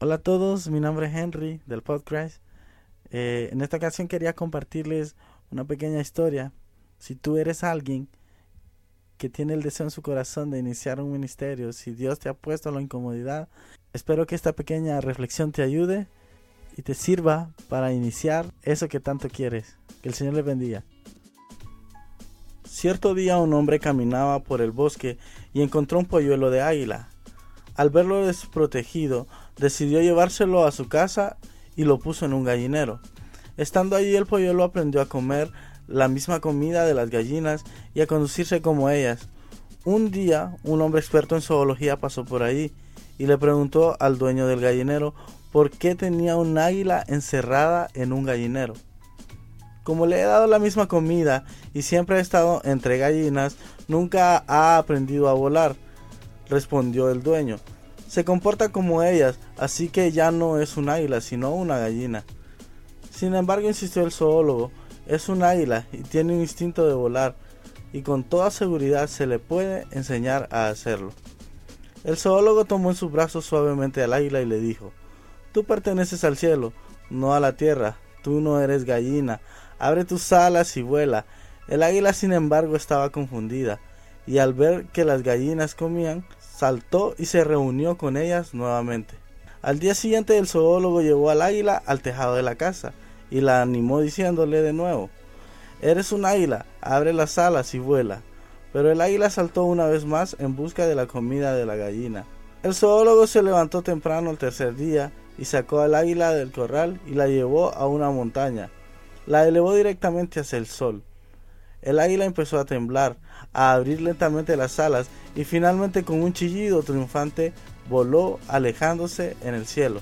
Hola a todos, mi nombre es Henry del podcast. Eh, en esta ocasión quería compartirles una pequeña historia. Si tú eres alguien que tiene el deseo en su corazón de iniciar un ministerio, si Dios te ha puesto la incomodidad, espero que esta pequeña reflexión te ayude y te sirva para iniciar eso que tanto quieres. Que el Señor le bendiga. Cierto día un hombre caminaba por el bosque y encontró un polluelo de águila. Al verlo desprotegido, decidió llevárselo a su casa y lo puso en un gallinero. Estando allí el polluelo aprendió a comer la misma comida de las gallinas y a conducirse como ellas. Un día un hombre experto en zoología pasó por ahí y le preguntó al dueño del gallinero por qué tenía un águila encerrada en un gallinero. Como le he dado la misma comida y siempre ha estado entre gallinas, nunca ha aprendido a volar, respondió el dueño. Se comporta como ellas, así que ya no es un águila, sino una gallina. Sin embargo, insistió el zoólogo, es un águila y tiene un instinto de volar, y con toda seguridad se le puede enseñar a hacerlo. El zoólogo tomó en sus brazos suavemente al águila y le dijo, Tú perteneces al cielo, no a la tierra, tú no eres gallina, abre tus alas y vuela. El águila, sin embargo, estaba confundida, y al ver que las gallinas comían, saltó y se reunió con ellas nuevamente. Al día siguiente el zoólogo llevó al águila al tejado de la casa y la animó diciéndole de nuevo Eres un águila, abre las alas y vuela. Pero el águila saltó una vez más en busca de la comida de la gallina. El zoólogo se levantó temprano el tercer día y sacó al águila del corral y la llevó a una montaña la elevó directamente hacia el sol. El águila empezó a temblar, a abrir lentamente las alas y finalmente con un chillido triunfante voló alejándose en el cielo.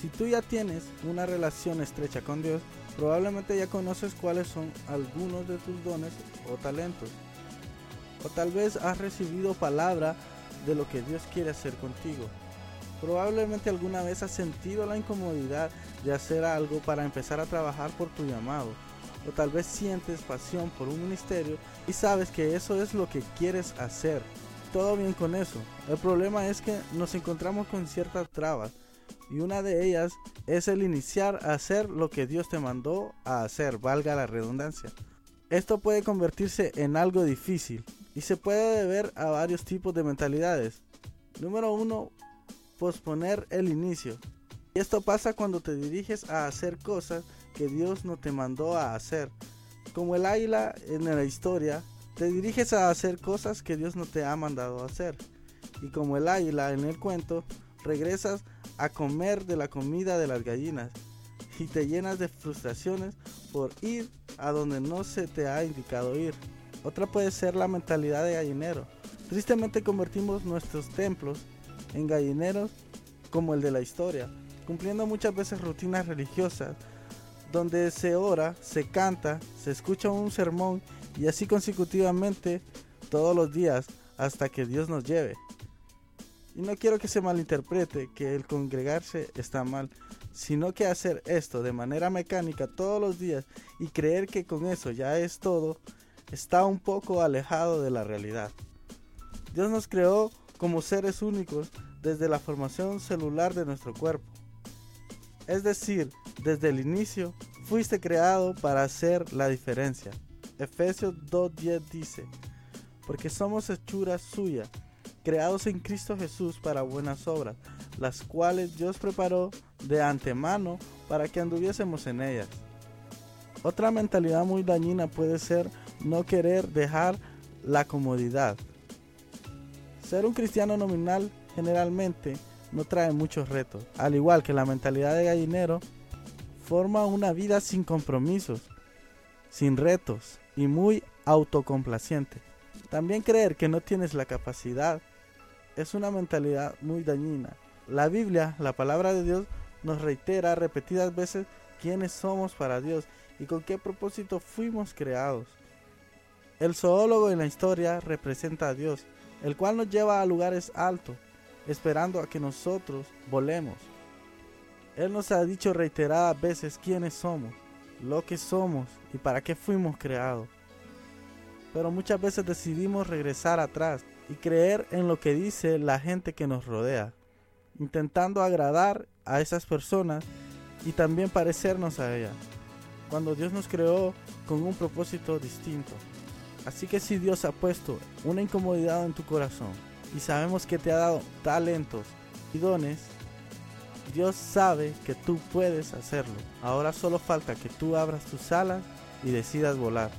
Si tú ya tienes una relación estrecha con Dios, probablemente ya conoces cuáles son algunos de tus dones o talentos. O tal vez has recibido palabra de lo que Dios quiere hacer contigo. Probablemente alguna vez has sentido la incomodidad de hacer algo para empezar a trabajar por tu llamado. O tal vez sientes pasión por un ministerio y sabes que eso es lo que quieres hacer. Todo bien con eso. El problema es que nos encontramos con ciertas trabas y una de ellas es el iniciar a hacer lo que Dios te mandó a hacer, valga la redundancia. Esto puede convertirse en algo difícil y se puede deber a varios tipos de mentalidades. Número uno, posponer el inicio. Y esto pasa cuando te diriges a hacer cosas que Dios no te mandó a hacer. Como el águila en la historia, te diriges a hacer cosas que Dios no te ha mandado a hacer. Y como el águila en el cuento, regresas a comer de la comida de las gallinas y te llenas de frustraciones por ir a donde no se te ha indicado ir. Otra puede ser la mentalidad de gallinero. Tristemente convertimos nuestros templos en gallineros como el de la historia, cumpliendo muchas veces rutinas religiosas, donde se ora, se canta, se escucha un sermón y así consecutivamente todos los días hasta que Dios nos lleve. Y no quiero que se malinterprete que el congregarse está mal, sino que hacer esto de manera mecánica todos los días y creer que con eso ya es todo, está un poco alejado de la realidad. Dios nos creó como seres únicos desde la formación celular de nuestro cuerpo. Es decir, desde el inicio fuiste creado para hacer la diferencia. Efesios 2.10 dice, porque somos hechuras suyas, creados en Cristo Jesús para buenas obras, las cuales Dios preparó de antemano para que anduviésemos en ellas. Otra mentalidad muy dañina puede ser no querer dejar la comodidad. Ser un cristiano nominal generalmente no trae muchos retos. Al igual que la mentalidad de gallinero, forma una vida sin compromisos, sin retos y muy autocomplaciente. También creer que no tienes la capacidad es una mentalidad muy dañina. La Biblia, la palabra de Dios, nos reitera repetidas veces quiénes somos para Dios y con qué propósito fuimos creados. El zoólogo en la historia representa a Dios el cual nos lleva a lugares altos, esperando a que nosotros volemos. Él nos ha dicho reiteradas veces quiénes somos, lo que somos y para qué fuimos creados. Pero muchas veces decidimos regresar atrás y creer en lo que dice la gente que nos rodea. intentando agradar a esas personas y también parecernos a ellas, cuando Dios nos creó con un propósito distinto. Así que si Dios ha puesto una incomodidad en tu corazón y sabemos que te ha dado talentos y dones, Dios sabe que tú puedes hacerlo. Ahora solo falta que tú abras tus alas y decidas volar.